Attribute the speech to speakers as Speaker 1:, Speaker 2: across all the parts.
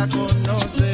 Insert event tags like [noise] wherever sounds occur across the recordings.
Speaker 1: la conoce.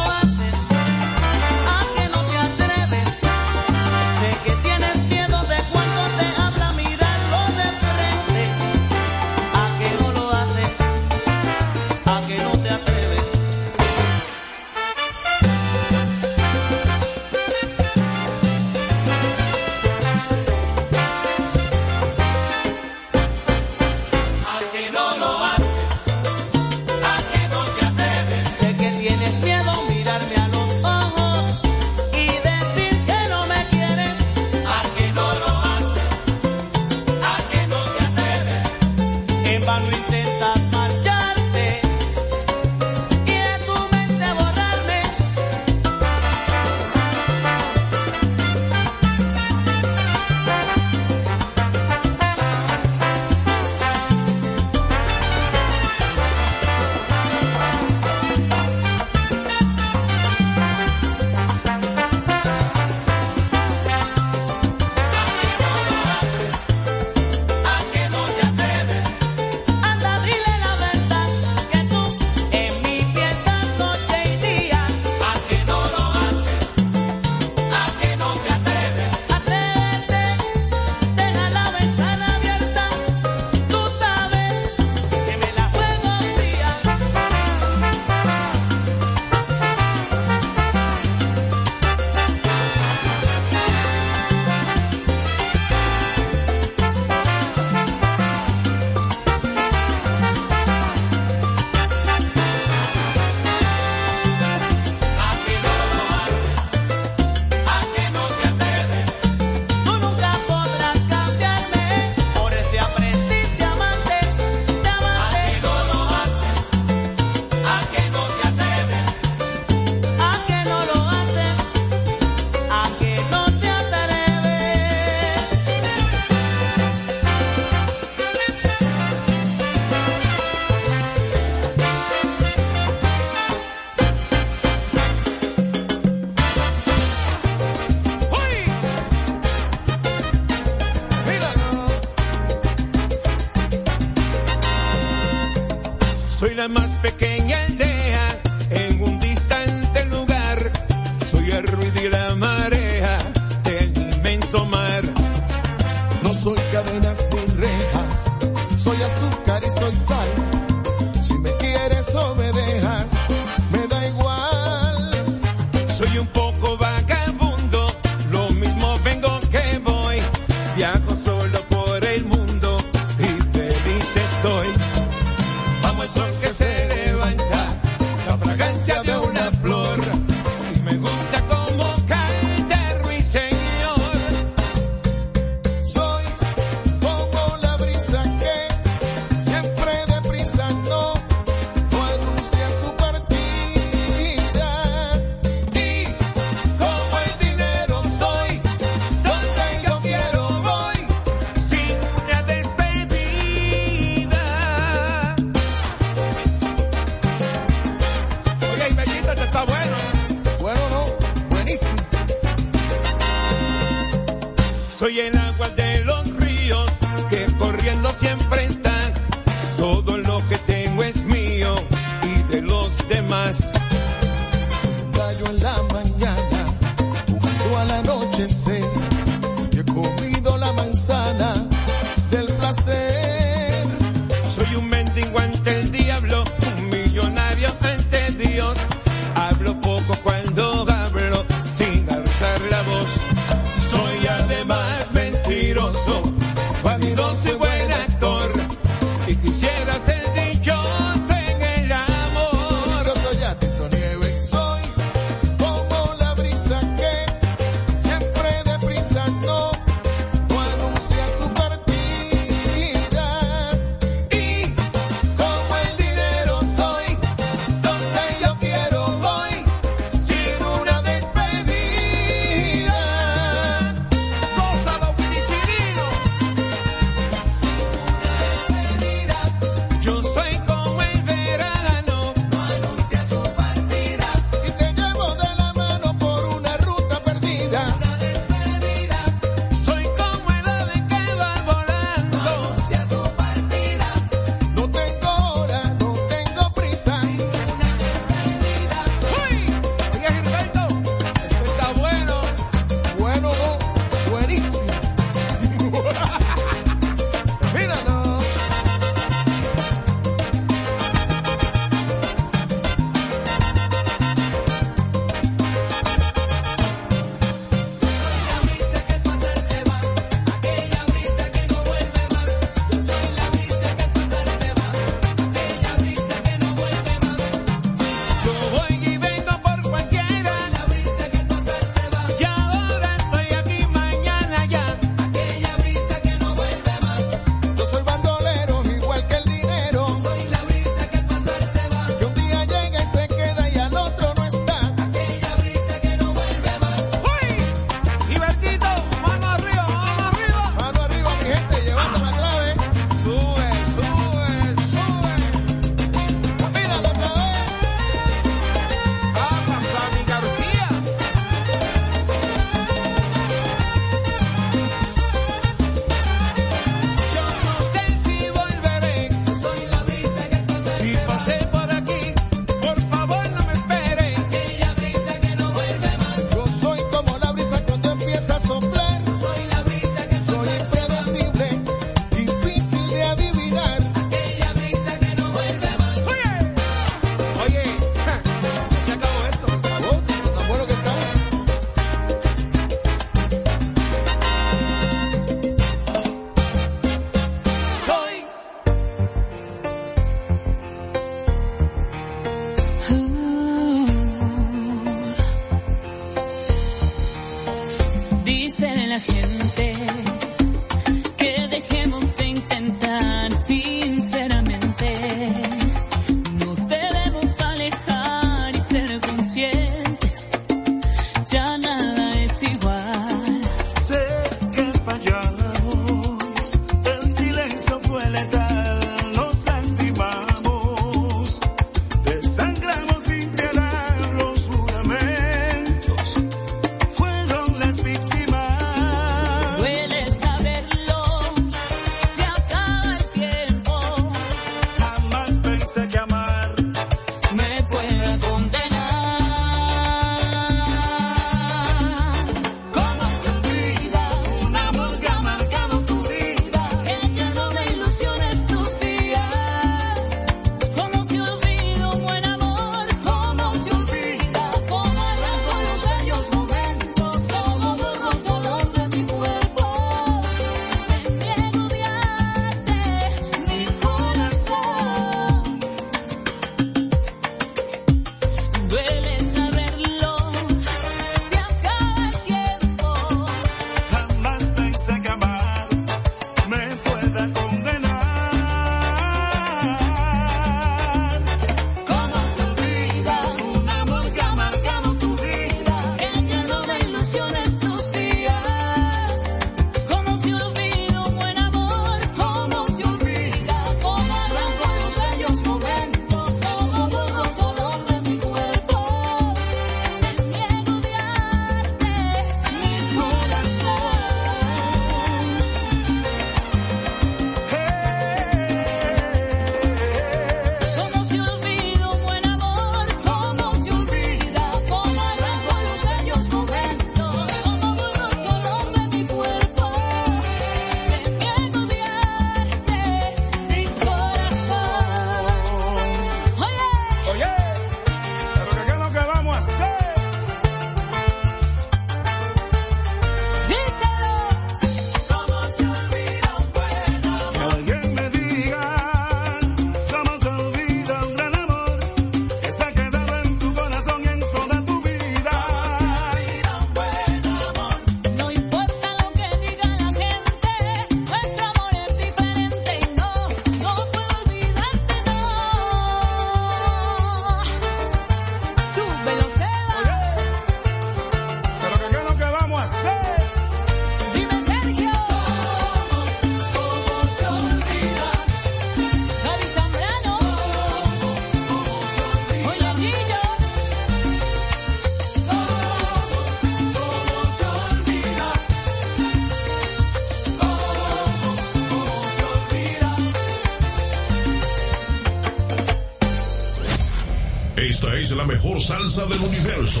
Speaker 1: es la
Speaker 2: mejor salsa del universo.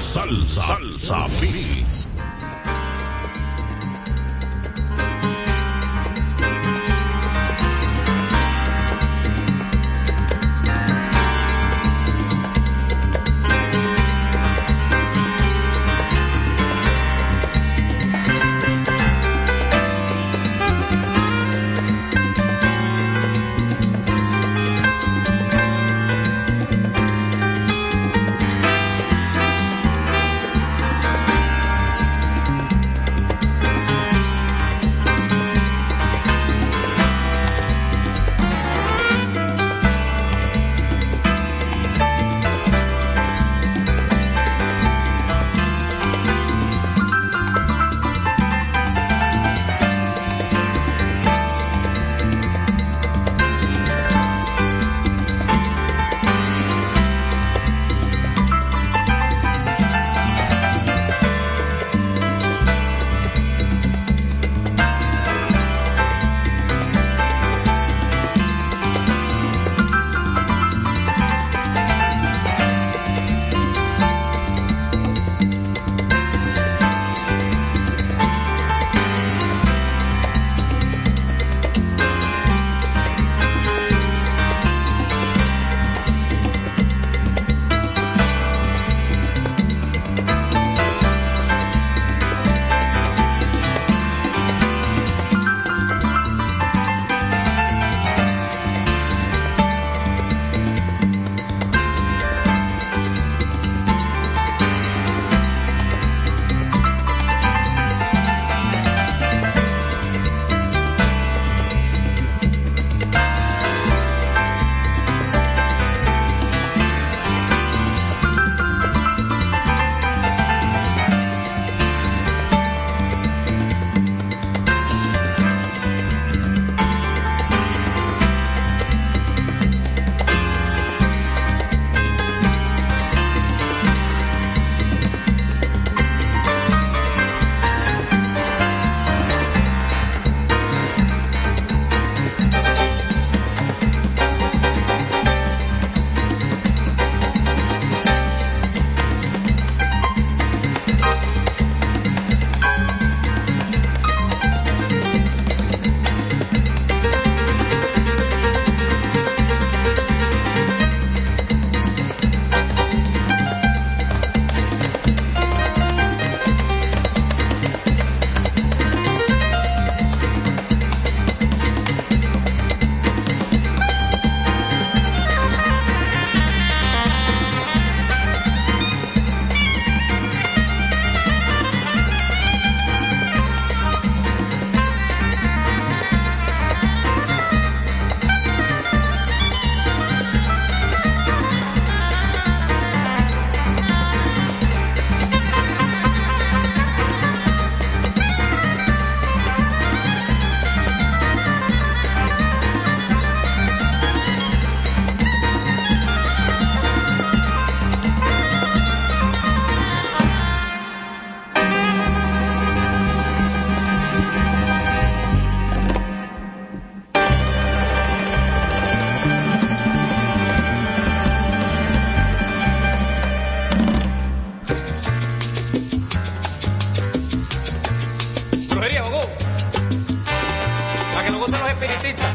Speaker 2: Salsa, salsa, mix. tiritita.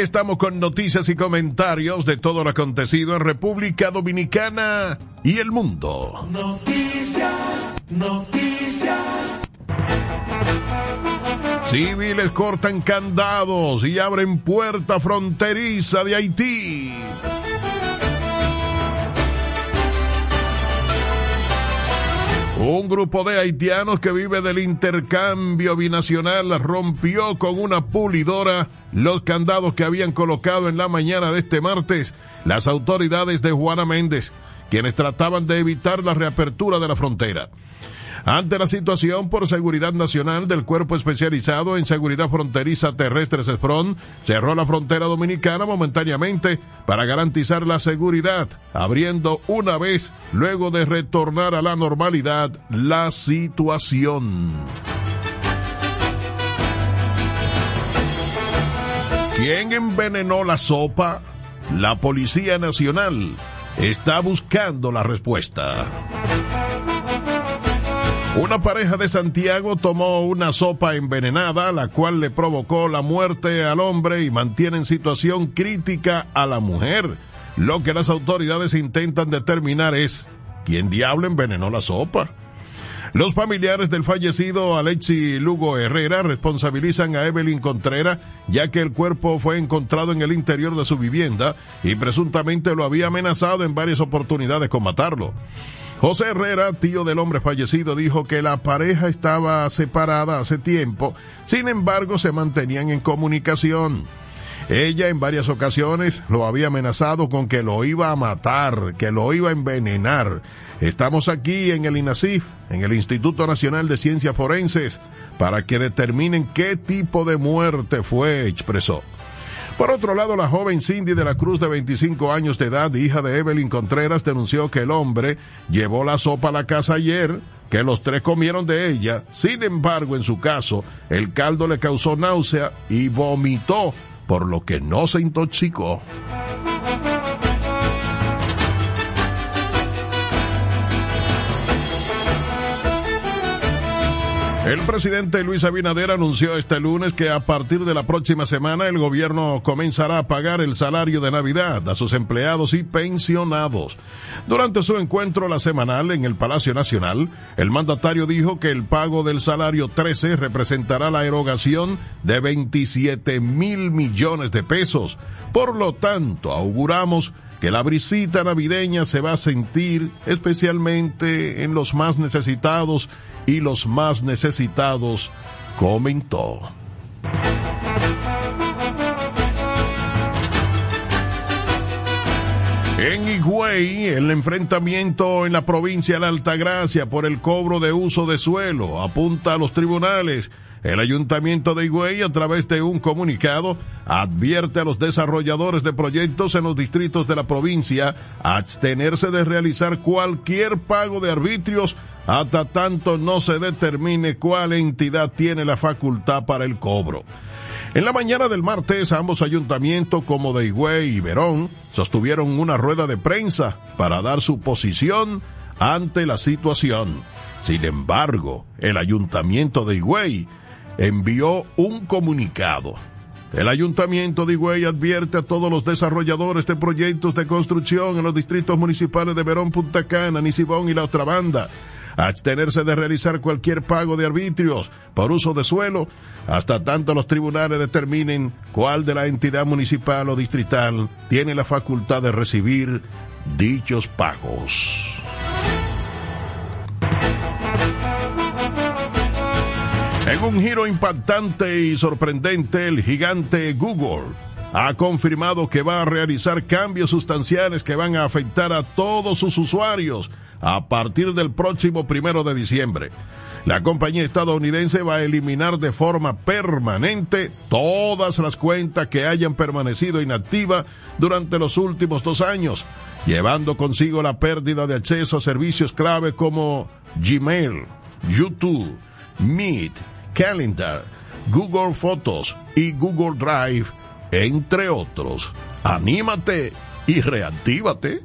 Speaker 2: estamos con noticias y comentarios de todo lo acontecido en República Dominicana y el mundo.
Speaker 3: Noticias, noticias.
Speaker 2: Civiles cortan candados y abren puerta fronteriza de Haití.
Speaker 3: Un grupo de haitianos que vive del intercambio binacional rompió con una pulidora los candados que habían colocado en la mañana de este martes las autoridades de Juana Méndez, quienes trataban de evitar la reapertura de la frontera. Ante la situación por seguridad nacional del Cuerpo Especializado en Seguridad Fronteriza Terrestre CESFRON, cerró la frontera dominicana momentáneamente para garantizar la seguridad, abriendo una vez luego de retornar a la normalidad la situación. ¿Quién envenenó la sopa? La Policía Nacional está buscando la respuesta. Una pareja de Santiago tomó una sopa envenenada, la cual le provocó la muerte al hombre y mantiene en situación crítica a la mujer. Lo que las autoridades intentan determinar es quién diablo envenenó la sopa. Los familiares del fallecido Alexi Lugo Herrera responsabilizan a Evelyn Contreras, ya que el cuerpo fue encontrado en el interior de su vivienda y presuntamente lo había amenazado en varias oportunidades con matarlo. José Herrera, tío del hombre fallecido, dijo que la pareja estaba separada hace tiempo, sin embargo se mantenían en comunicación. Ella en varias ocasiones lo había amenazado con que lo iba a matar, que lo iba a envenenar. Estamos aquí en el INASIF, en el Instituto Nacional de Ciencias Forenses, para que determinen qué tipo de muerte fue, expresó. Por otro lado, la joven Cindy de la Cruz de 25 años de edad, hija de Evelyn Contreras, denunció que el hombre llevó la sopa a la casa ayer, que los tres comieron de ella. Sin embargo, en su caso, el caldo le causó náusea y vomitó, por lo que no se intoxicó. El presidente Luis Abinader anunció este lunes que a partir de la próxima semana el gobierno comenzará a pagar el salario de Navidad a sus empleados y pensionados. Durante su encuentro la semanal en el Palacio Nacional, el mandatario dijo que el pago del salario 13 representará la erogación de 27 mil millones de pesos. Por lo tanto, auguramos que la brisita navideña se va a sentir especialmente en los más necesitados y los más necesitados, comentó. En Higüey, el enfrentamiento en la provincia de la Altagracia por el cobro de uso de suelo apunta a los tribunales. El ayuntamiento de Higüey, a través de un comunicado, advierte a los desarrolladores de proyectos en los distritos de la provincia a abstenerse de realizar cualquier pago de arbitrios hasta tanto no se determine cuál entidad tiene la facultad para el cobro. En la mañana del martes, ambos ayuntamientos como de Higüey y Verón sostuvieron una rueda de prensa para dar su posición ante la situación. Sin embargo, el ayuntamiento de Higüey envió un comunicado. El ayuntamiento de Higüey advierte a todos los desarrolladores de proyectos de construcción en los distritos municipales de Verón, Punta Cana, Nisibón y la otra banda abstenerse de realizar cualquier pago de arbitrios por uso de suelo hasta tanto los tribunales determinen cuál de la entidad municipal o distrital tiene la facultad de recibir dichos pagos. En un giro impactante y sorprendente, el gigante Google ha confirmado que va a realizar cambios sustanciales que van a afectar a todos sus usuarios a partir del próximo primero de diciembre. La compañía estadounidense va a eliminar de forma permanente todas las cuentas que hayan permanecido inactivas durante los últimos dos años, llevando consigo la pérdida de acceso a servicios clave como Gmail, YouTube, Meet, Calendar, Google Fotos y Google Drive, entre otros. Anímate y reactívate.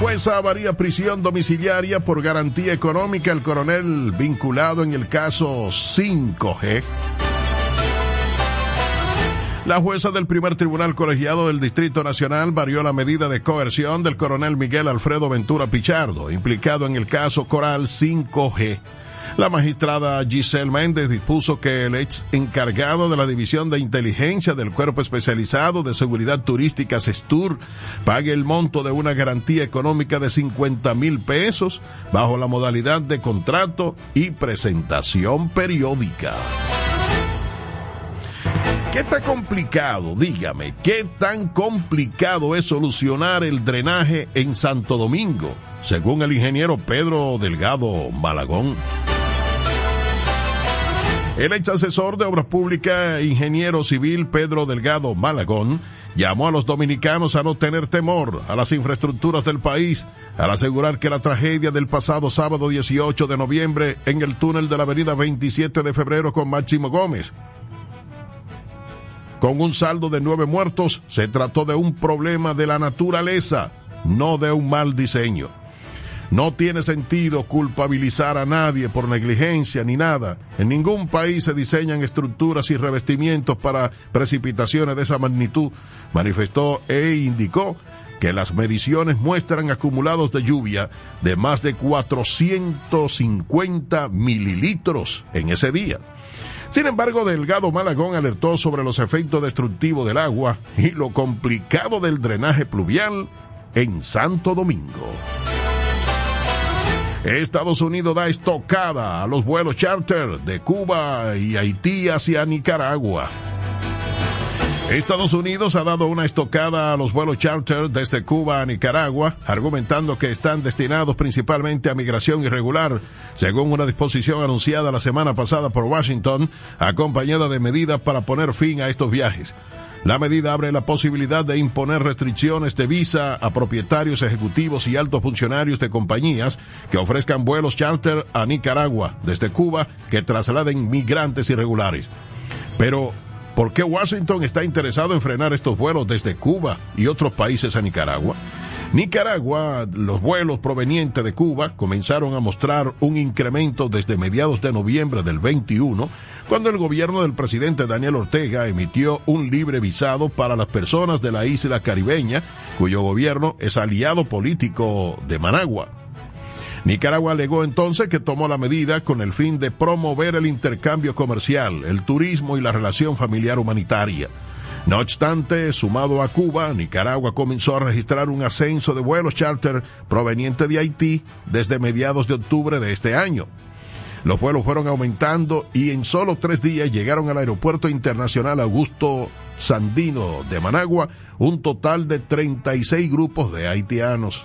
Speaker 3: Jueza varía prisión domiciliaria por garantía económica al coronel vinculado en el caso 5G. La jueza del primer tribunal colegiado del Distrito Nacional varió la medida de coerción del coronel Miguel Alfredo Ventura Pichardo, implicado en el caso Coral 5G. La magistrada Giselle Méndez dispuso que el ex encargado de la División de Inteligencia del Cuerpo Especializado de Seguridad Turística SESTUR pague el monto de una garantía económica de 50 mil pesos bajo la modalidad de contrato y presentación periódica. ¿Qué tan complicado, dígame, qué tan complicado es solucionar el drenaje en Santo Domingo, según el ingeniero Pedro Delgado Malagón? El ex asesor de Obras Públicas, ingeniero civil Pedro Delgado Malagón, llamó a los dominicanos a no tener temor a las infraestructuras del país, al asegurar que la tragedia del pasado sábado 18 de noviembre en el túnel de la avenida 27 de febrero con Máximo Gómez, con un saldo de nueve muertos, se trató de un problema de la naturaleza, no de un mal diseño. No tiene sentido culpabilizar a nadie por negligencia ni nada. En ningún país se diseñan estructuras y revestimientos para precipitaciones de esa magnitud, manifestó e indicó que las mediciones muestran acumulados de lluvia de más de 450 mililitros en ese día. Sin embargo, Delgado Malagón alertó sobre los efectos destructivos del agua y lo complicado del drenaje pluvial en Santo Domingo. Estados Unidos da estocada a los vuelos charter de Cuba y Haití hacia Nicaragua. Estados Unidos ha dado una estocada a los vuelos charter desde Cuba a Nicaragua, argumentando que están destinados principalmente a migración irregular, según una disposición anunciada la semana pasada por Washington, acompañada de medidas para poner fin a estos viajes. La medida abre la posibilidad de imponer restricciones de visa a propietarios ejecutivos y altos funcionarios de compañías que ofrezcan vuelos charter a Nicaragua desde Cuba que trasladen migrantes irregulares. Pero, ¿por qué Washington está interesado en frenar estos vuelos desde Cuba y otros países a Nicaragua? Nicaragua, los vuelos provenientes de Cuba comenzaron a mostrar un incremento desde mediados de noviembre del 21, cuando el gobierno del presidente Daniel Ortega emitió un libre visado para las personas de la isla caribeña, cuyo gobierno es aliado político de Managua. Nicaragua alegó entonces que tomó la medida con el fin de promover el intercambio comercial, el turismo y la relación familiar humanitaria. No obstante, sumado a Cuba, Nicaragua comenzó a registrar un ascenso de vuelos charter provenientes de Haití desde mediados de octubre de este año. Los vuelos fueron aumentando y en solo tres días llegaron al Aeropuerto Internacional Augusto Sandino de Managua un total de 36 grupos de haitianos.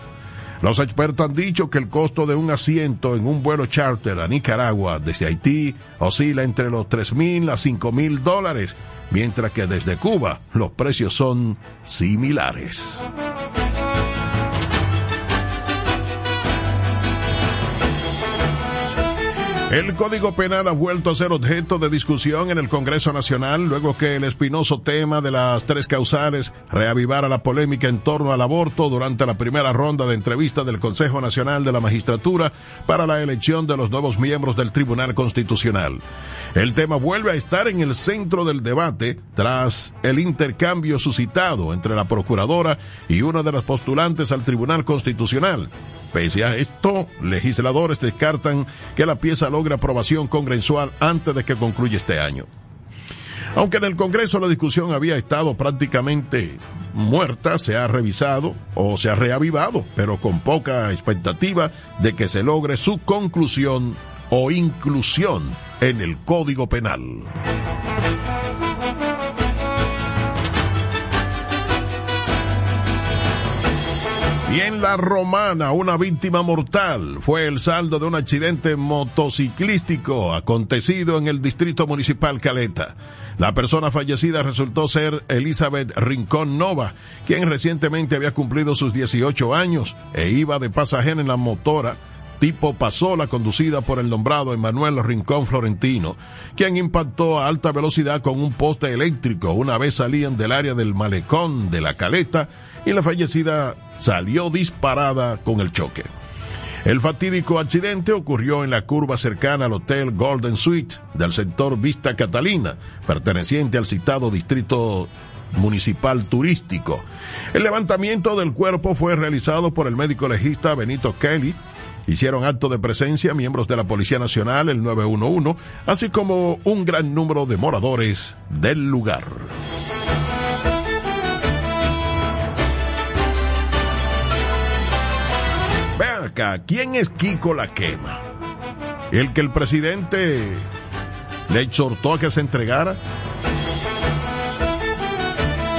Speaker 3: Los expertos han dicho que el costo de un asiento en un vuelo charter a Nicaragua desde Haití oscila entre los 3 mil a 5 mil dólares, mientras que desde Cuba los precios son similares. El Código Penal ha vuelto a ser objeto de discusión en el Congreso Nacional luego que el espinoso tema de las tres causales reavivara la polémica en torno al aborto durante la primera ronda de entrevistas del Consejo Nacional de la Magistratura para la elección de los nuevos miembros del Tribunal Constitucional. El tema vuelve a estar en el centro del debate tras el intercambio suscitado entre la Procuradora y una de las postulantes al Tribunal Constitucional. Pese a esto, legisladores descartan que la pieza logre aprobación congresual antes de que concluya este año. Aunque en el Congreso la discusión había estado prácticamente muerta, se ha revisado o se ha reavivado, pero con poca expectativa de que se logre su conclusión o inclusión en el Código Penal. Y en La Romana, una víctima mortal fue el saldo de un accidente motociclístico acontecido en el distrito municipal Caleta. La persona fallecida resultó ser Elizabeth Rincón Nova, quien recientemente había cumplido sus 18 años e iba de pasajera en la motora tipo pasola conducida por el nombrado Emanuel Rincón Florentino, quien impactó a alta velocidad con un poste eléctrico una vez salían del área del malecón de la caleta y la fallecida salió disparada con el choque. El fatídico accidente ocurrió en la curva cercana al Hotel Golden Suite del sector Vista Catalina, perteneciente al citado distrito municipal turístico. El levantamiento del cuerpo fue realizado por el médico legista Benito Kelly, Hicieron acto de presencia miembros de la Policía Nacional, el 911, así como un gran número de moradores del lugar. ¿Quién es Kiko la quema? El que el presidente le exhortó a que se entregara.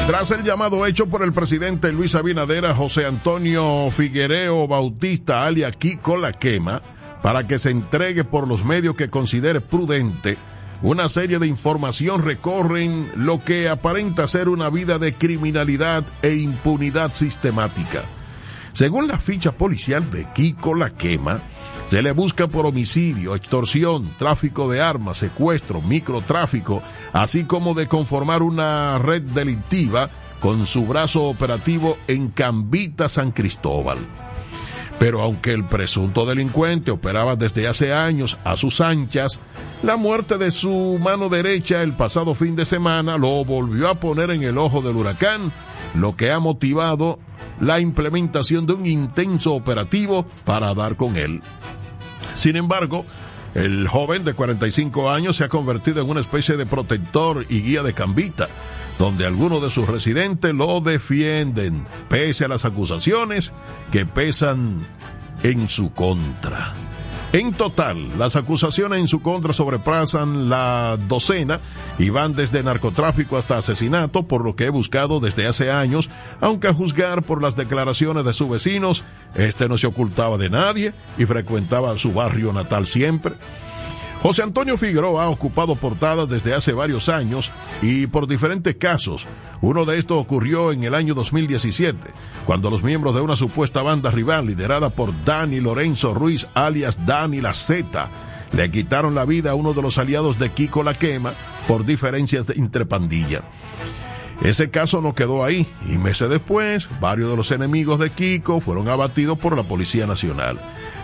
Speaker 3: Tras el llamado hecho por el presidente Luis Abinader a José Antonio Figuereo Bautista, alia Kiko la quema, para que se entregue por los medios que considere prudente, una serie de información recorren lo que aparenta ser una vida de criminalidad e impunidad sistemática. Según la ficha policial de Kiko La Quema, se le busca por homicidio, extorsión, tráfico de armas, secuestro, microtráfico, así como de conformar una red delictiva con su brazo operativo en Cambita, San Cristóbal. Pero aunque el presunto delincuente operaba desde hace años a sus anchas, la muerte de su mano derecha el pasado fin de semana lo volvió a poner en el ojo del huracán, lo que ha motivado la implementación de un intenso operativo para dar con él. Sin embargo, el joven de 45 años se ha convertido en una especie de protector y guía de Cambita, donde algunos de sus residentes lo defienden, pese a las acusaciones que pesan en su contra. En total, las acusaciones en su contra sobrepasan la docena y van desde narcotráfico hasta asesinato, por lo que he buscado desde hace años, aunque a juzgar por las declaraciones de sus vecinos, este no se ocultaba de nadie y frecuentaba su barrio natal siempre. José Antonio Figueroa ha ocupado portadas desde hace varios años y por diferentes casos. Uno de estos ocurrió en el año 2017, cuando los miembros de una supuesta banda rival liderada por Dani Lorenzo Ruiz, alias Dani La Z, le quitaron la vida a uno de los aliados de Kiko La Quema por diferencias entre pandilla. Ese caso no quedó ahí y meses después, varios de los enemigos de Kiko fueron abatidos por la Policía Nacional.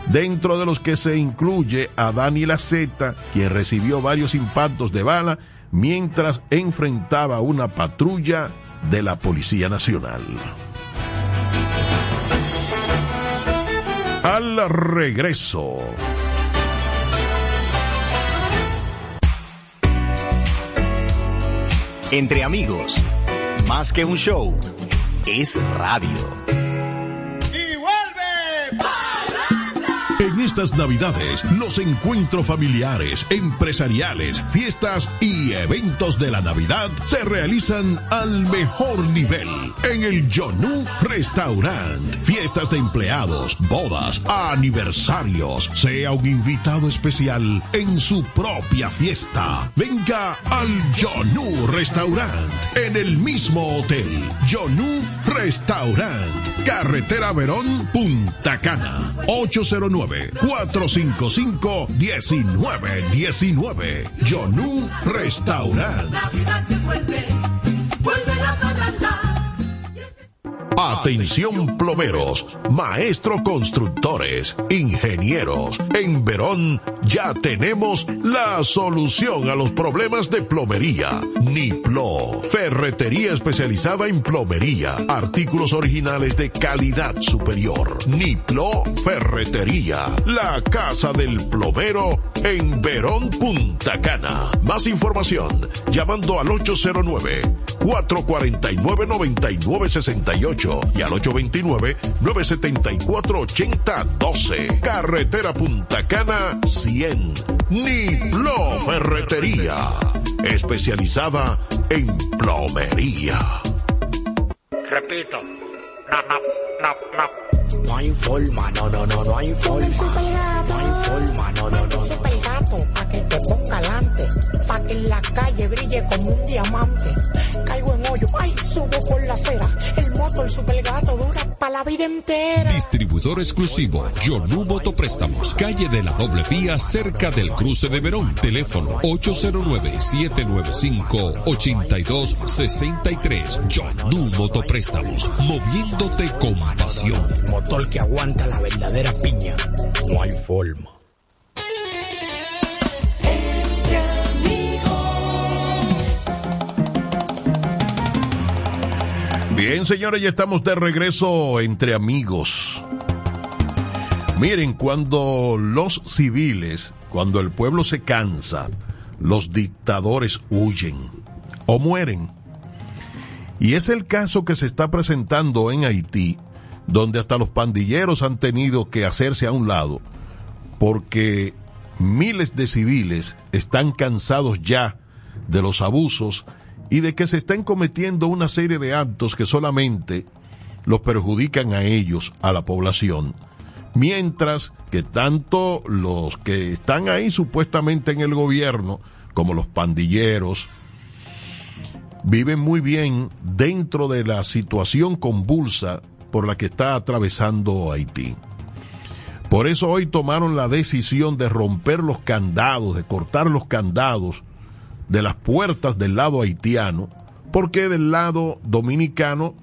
Speaker 3: Dentro de los que se incluye a Dani Laceta, quien recibió varios impactos de bala mientras enfrentaba una patrulla de la Policía Nacional. Al regreso.
Speaker 4: Entre amigos, más que un show, es radio.
Speaker 3: Estas navidades, los encuentros familiares, empresariales, fiestas y eventos de la Navidad se realizan al mejor nivel en el Yonu Restaurant. Fiestas de empleados, bodas, aniversarios. Sea un invitado especial en su propia fiesta. Venga al Yonu Restaurant en el mismo hotel. Yonu Restaurant. Carretera Verón, Punta Cana. 809-455-1919. Yonu Restaurant.
Speaker 5: Navidad que vuelve, vuelve la parranda.
Speaker 3: Atención plomeros, maestro constructores, ingenieros. En Verón ya tenemos la solución a los problemas de plomería. Niplo, ferretería especializada en plomería, artículos originales de calidad superior. Niplo Ferretería, la casa del plomero en Verón Punta Cana. Más información llamando al 809 449 9968 y al 829-974-8012. Carretera Punta Cana 100. Niplo Ferretería. Especializada en plomería.
Speaker 6: Repito. No, no, no, no.
Speaker 7: No hay forma, no, no, no, no hay forma. No hay forma, no, no, no.
Speaker 8: Super gato, pa' que te ponga alante, pa' que en la calle brille como un diamante. Caigo en hoyo, ay, subo por la acera. El motor super gato dura pa' la vida entera.
Speaker 9: Distribuidor exclusivo, Yonu Motopréstamos, calle de la doble vía, cerca del cruce de Verón. Teléfono 809-795-8263. Yonu Motopréstamos, moviéndote con pasión.
Speaker 7: Motor que aguanta la verdadera piña. No hay forma.
Speaker 3: Bien, señores, ya estamos de regreso entre amigos. Miren, cuando los civiles, cuando el pueblo se cansa, los dictadores huyen o mueren. Y es el caso que se está presentando en Haití, donde hasta los pandilleros han tenido que hacerse a un lado, porque miles de civiles están cansados ya de los abusos y de que se estén cometiendo una serie de actos que solamente los perjudican a ellos, a la población. Mientras que tanto los que están ahí supuestamente en el gobierno, como los pandilleros, viven muy bien dentro de la situación convulsa por la que está atravesando Haití. Por eso hoy tomaron la decisión de romper los candados, de cortar los candados de las puertas del lado haitiano, porque del lado dominicano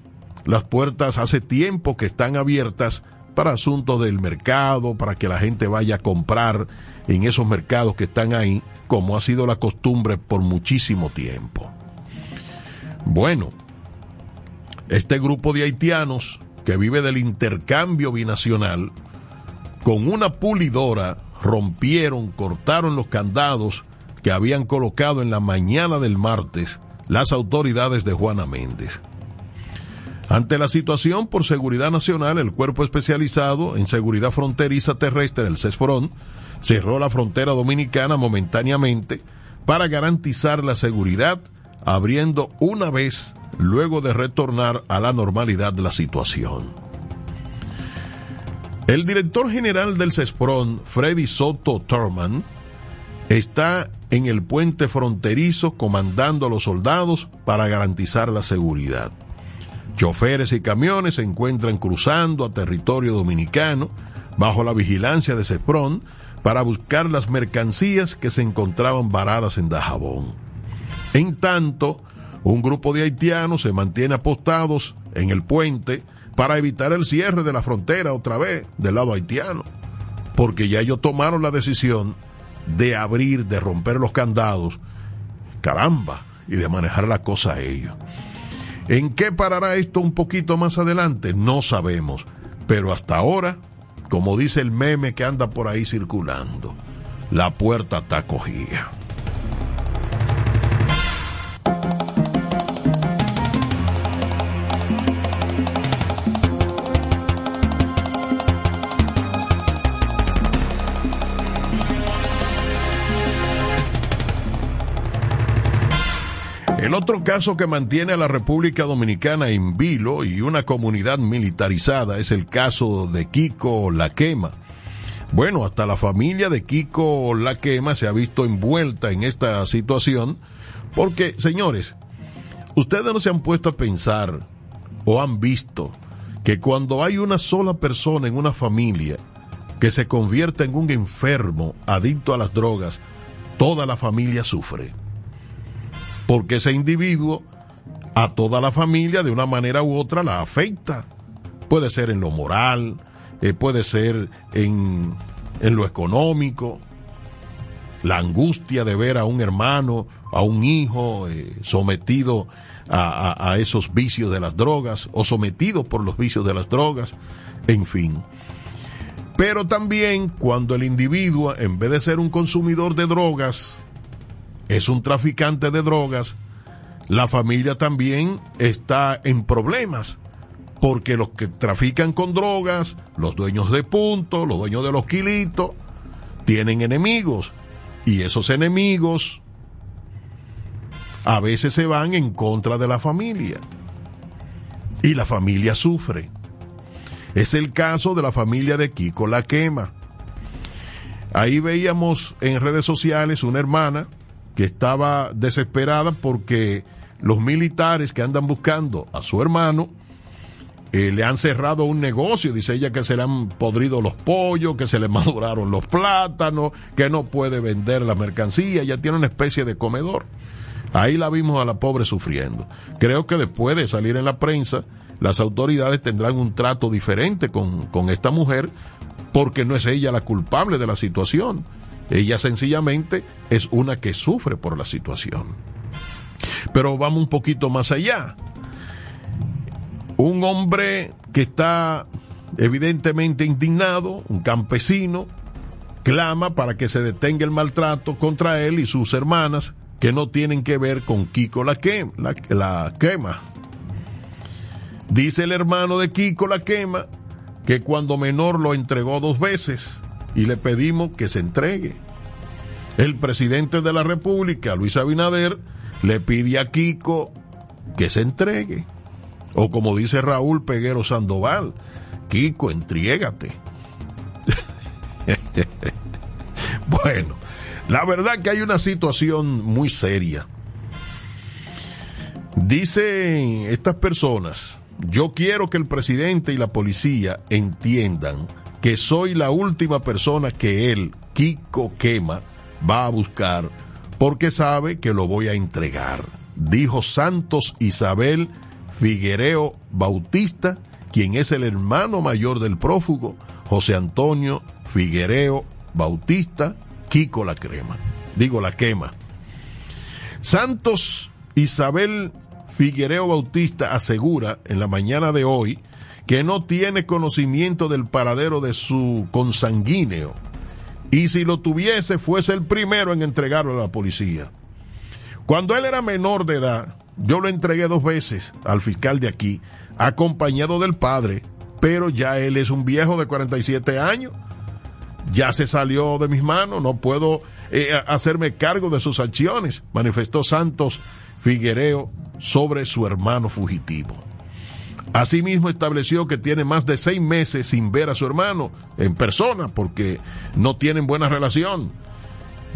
Speaker 3: las puertas hace tiempo que están abiertas para asuntos del mercado, para que la gente vaya a comprar en esos mercados que están ahí, como ha sido la costumbre por muchísimo tiempo. Bueno, este grupo de haitianos que vive del intercambio binacional, con una pulidora rompieron, cortaron los candados que habían colocado en la mañana del martes las autoridades de Juana Méndez. Ante la situación por seguridad nacional, el cuerpo especializado en seguridad fronteriza terrestre, el CESFRON, cerró la frontera dominicana momentáneamente para garantizar la seguridad, abriendo una vez luego de retornar a la normalidad la situación. El director general del CESPRON, Freddy Soto Thurman, está en el puente fronterizo comandando a los soldados para garantizar la seguridad. Choferes y camiones se encuentran cruzando a territorio dominicano bajo la vigilancia de CESPRON para buscar las mercancías que se encontraban varadas en Dajabón. En tanto, un grupo de haitianos se mantiene apostados en el puente para evitar el cierre de la frontera otra vez del lado haitiano, porque ya ellos tomaron la decisión de abrir, de romper los candados, caramba, y de manejar la cosa a ellos. ¿En qué parará esto un poquito más adelante? No sabemos, pero hasta ahora, como dice el meme que anda por ahí circulando, la puerta está cogida. El otro caso que mantiene a la República Dominicana en vilo y una comunidad militarizada es el caso de Kiko La Quema. Bueno, hasta la familia de Kiko La Quema se ha visto envuelta en esta situación porque, señores, ustedes no se han puesto a pensar o han visto que cuando hay una sola persona en una familia que se convierte en un enfermo adicto a las drogas, toda la familia sufre porque ese individuo a toda la familia de una manera u otra la afecta. Puede ser en lo moral, eh, puede ser en, en lo económico, la angustia de ver a un hermano, a un hijo eh, sometido a, a, a esos vicios de las drogas o sometido por los vicios de las drogas, en fin. Pero también cuando el individuo, en vez de ser un consumidor de drogas, es un traficante de drogas, la familia también está en problemas. Porque los que trafican con drogas, los dueños de puntos, los dueños de los kilitos, tienen enemigos. Y esos enemigos a veces se van en contra de la familia. Y la familia sufre. Es el caso de la familia de Kiko La Quema. Ahí veíamos en redes sociales una hermana que estaba desesperada porque los militares que andan buscando a su hermano eh, le han cerrado un negocio, dice ella que se le han podrido los pollos, que se le [laughs] maduraron los plátanos, que no puede vender la mercancía, ya tiene una especie de comedor. Ahí la vimos a la pobre sufriendo. Creo que después de salir en la prensa, las autoridades tendrán un trato diferente con, con esta mujer, porque no es ella la culpable de la situación. Ella sencillamente es una que sufre por la situación. Pero vamos un poquito más allá. Un hombre que está evidentemente indignado, un campesino, clama para que se detenga el maltrato contra él y sus hermanas que no tienen que ver con Kiko la, que, la, la quema. Dice el hermano de Kiko la quema que cuando menor lo entregó dos veces y le pedimos que se entregue. El presidente de la República, Luis Abinader, le pide a Kiko que se entregue. O como dice Raúl Peguero Sandoval, Kiko, entriégate. [laughs] bueno, la verdad que hay una situación muy seria. Dicen estas personas, yo quiero que el presidente y la policía entiendan que soy la última persona que él, Kiko Quema, va a buscar porque sabe que lo voy a entregar, dijo Santos Isabel Figuereo Bautista, quien es el hermano mayor del prófugo, José Antonio Figuereo Bautista, Kiko la crema, digo la quema. Santos Isabel Figuereo Bautista asegura en la mañana de hoy que no tiene conocimiento del paradero de su consanguíneo y si lo tuviese fuese el primero en entregarlo a la policía. Cuando él era menor de edad, yo lo entregué dos veces al fiscal de aquí, acompañado del padre, pero ya él es un viejo de 47 años, ya se salió de mis manos, no puedo eh, hacerme cargo de sus acciones, manifestó Santos Figuereo sobre su hermano fugitivo. Asimismo estableció que tiene más de seis meses sin ver a su hermano en persona porque no tienen buena relación.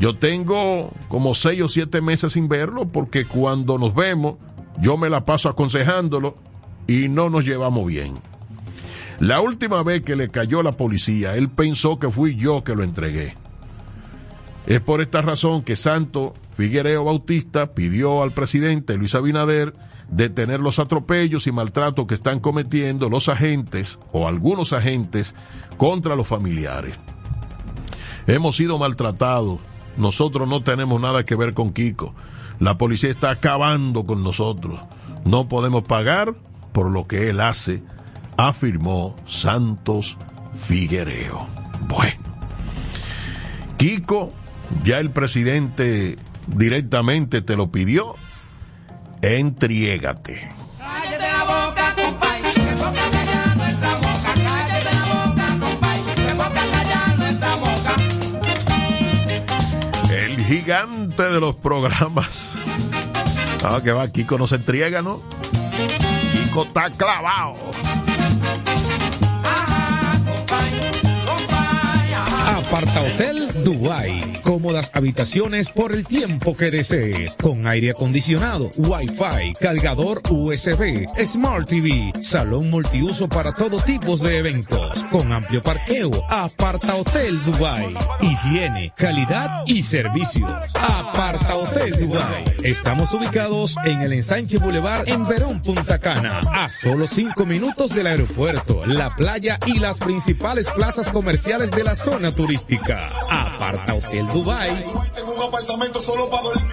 Speaker 3: Yo tengo como seis o siete meses sin verlo porque cuando nos vemos yo me la paso aconsejándolo y no nos llevamos bien. La última vez que le cayó la policía, él pensó que fui yo que lo entregué. Es por esta razón que Santo Figuereo Bautista pidió al presidente Luis Abinader detener los atropellos y maltratos que están cometiendo los agentes o algunos agentes contra los familiares. Hemos sido maltratados. Nosotros no tenemos nada que ver con Kiko. La policía está acabando con nosotros. No podemos pagar por lo que él hace, afirmó Santos Figuereo. Bueno, Kiko, ya el presidente directamente te lo pidió. Entriégate.
Speaker 2: Cállate la boca, compay, que boca callar nuestra boca. Cállate la boca, compay, que boca callar nuestra boca.
Speaker 3: El gigante de los programas. Ah, que va, Kiko no se entrega, ¿no? Kiko está clavado.
Speaker 10: Aparta Hotel Dubai. Cómodas habitaciones por el tiempo que desees. Con aire acondicionado, Wi-Fi, cargador USB, Smart TV, salón multiuso para todo tipo de eventos. Con amplio parqueo. Aparta Hotel Dubai. Higiene, calidad y servicios. Aparta Hotel Dubai. Estamos ubicados en el Ensanche Boulevard en Verón, Punta Cana. A solo cinco minutos del aeropuerto, la playa y las principales plazas comerciales de la zona turística. Aparta Hotel Dubai.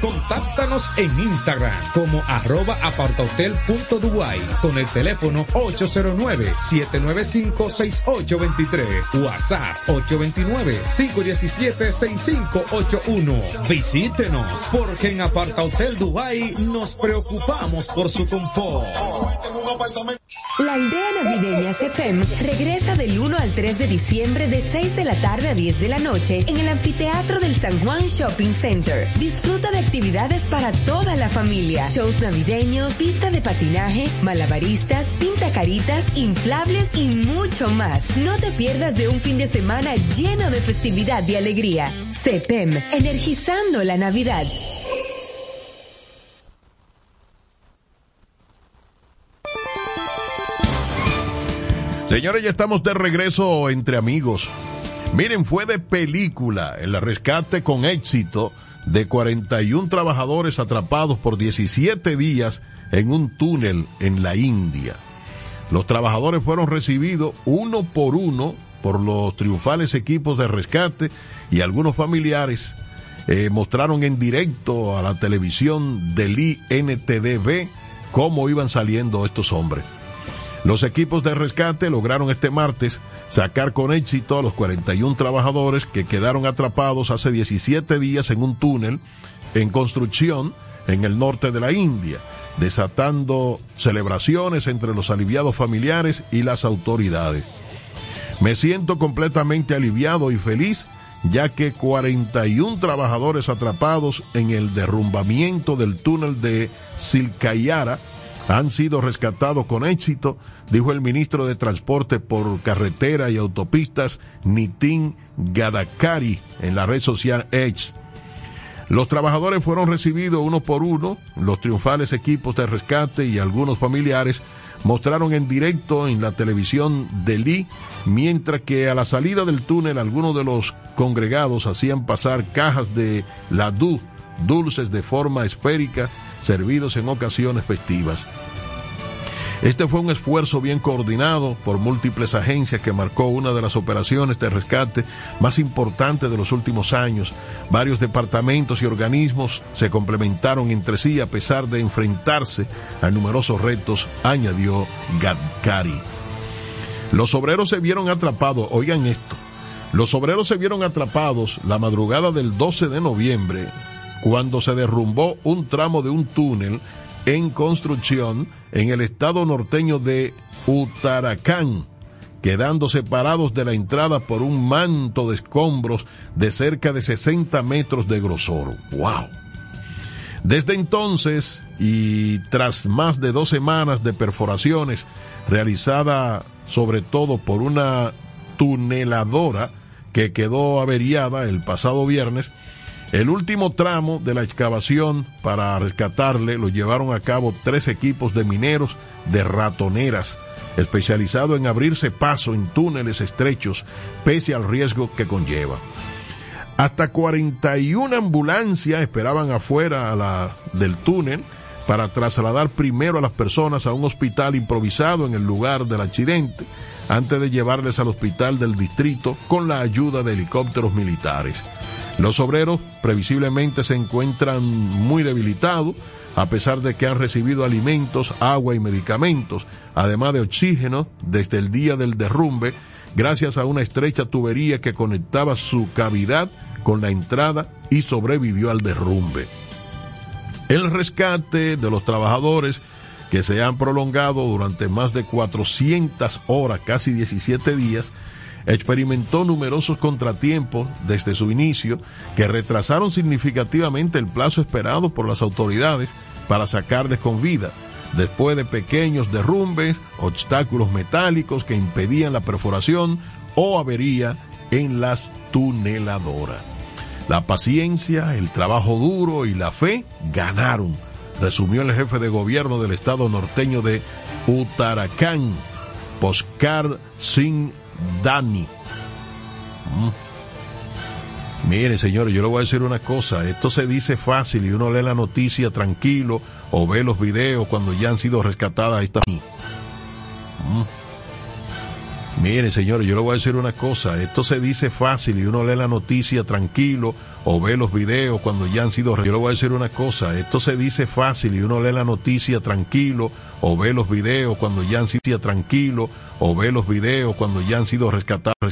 Speaker 10: Contáctanos en Instagram como arroba apartahotel.dubai con el teléfono 809-795-6823. WhatsApp 829-517-6581. Visítenos porque en Aparta Hotel Dubai nos preocupamos por su confort.
Speaker 11: La aldea navideña CEPEM regresa del 1 al 3 de diciembre de 6 de la tarde a 10 de la noche en el anfiteatro del San Juan Shopping Center. Disfruta de actividades para toda la familia, shows navideños, pista de patinaje, malabaristas, pinta caritas, inflables y mucho más. No te pierdas de un fin de semana lleno de festividad y alegría. CEPEM, energizando la Navidad.
Speaker 3: Señores, ya estamos de regreso entre amigos. Miren, fue de película el rescate con éxito de 41 trabajadores atrapados por 17 días en un túnel en la India. Los trabajadores fueron recibidos uno por uno por los triunfales equipos de rescate y algunos familiares eh, mostraron en directo a la televisión del INTDB cómo iban saliendo estos hombres. Los equipos de rescate lograron este martes sacar con éxito a los 41 trabajadores que quedaron atrapados hace 17 días en un túnel en construcción en el norte de la India, desatando celebraciones entre los aliviados familiares y las autoridades. Me siento completamente aliviado y feliz ya que 41 trabajadores atrapados en el derrumbamiento del túnel de Silcayara han sido rescatados con éxito, dijo el ministro de Transporte por Carretera y Autopistas Nitin Gadakari en la red social X. Los trabajadores fueron recibidos uno por uno, los triunfales equipos de rescate y algunos familiares mostraron en directo en la televisión de Lee, mientras que a la salida del túnel algunos de los congregados hacían pasar cajas de ladú, dulces de forma esférica, servidos en ocasiones festivas. Este fue un esfuerzo bien coordinado por múltiples agencias que marcó una de las operaciones de rescate más importantes de los últimos años. Varios departamentos y organismos se complementaron entre sí a pesar de enfrentarse a numerosos retos, añadió Gadkari. Los obreros se vieron atrapados, oigan esto, los obreros se vieron atrapados la madrugada del 12 de noviembre cuando se derrumbó un tramo de un túnel en construcción en el estado norteño de Uttarakhand, quedando separados de la entrada por un manto de escombros de cerca de 60 metros de grosor. ¡Wow! Desde entonces, y tras más de dos semanas de perforaciones realizada sobre todo por una tuneladora que quedó averiada el pasado viernes, el último tramo de la excavación para rescatarle lo llevaron a cabo tres equipos de mineros de ratoneras, especializado en abrirse paso en túneles estrechos, pese al riesgo que conlleva. Hasta 41 ambulancias esperaban afuera a la, del túnel para trasladar primero a las personas a un hospital improvisado en el lugar del accidente, antes de llevarles al hospital del distrito con la ayuda de helicópteros militares. Los obreros previsiblemente se encuentran muy debilitados, a pesar de que han recibido alimentos, agua y medicamentos, además de oxígeno desde el día del derrumbe, gracias a una estrecha tubería que conectaba su cavidad con la entrada y sobrevivió al derrumbe. El rescate de los trabajadores que se han prolongado durante más de 400 horas, casi 17 días, experimentó numerosos contratiempos desde su inicio que retrasaron significativamente el plazo esperado por las autoridades para sacarles con vida, después de pequeños derrumbes, obstáculos metálicos que impedían la perforación o avería en las tuneladoras. La paciencia, el trabajo duro y la fe ganaron, resumió el jefe de gobierno del estado norteño de Uttarakhand, Poskar Singh Dani. Mm. Miren, señores, yo le voy a decir una cosa. Esto se dice fácil y uno lee la noticia tranquilo o ve los videos cuando ya han sido rescatadas estas. Mm. Miren, señores, yo le voy a decir una cosa. Esto se dice fácil y uno lee la noticia tranquilo o ve los videos cuando ya han sido. Yo le voy a decir una cosa. Esto se dice fácil y uno lee la noticia tranquilo o ve los videos cuando ya han sido tranquilo o ve los videos cuando ya han sido rescatados. rescatados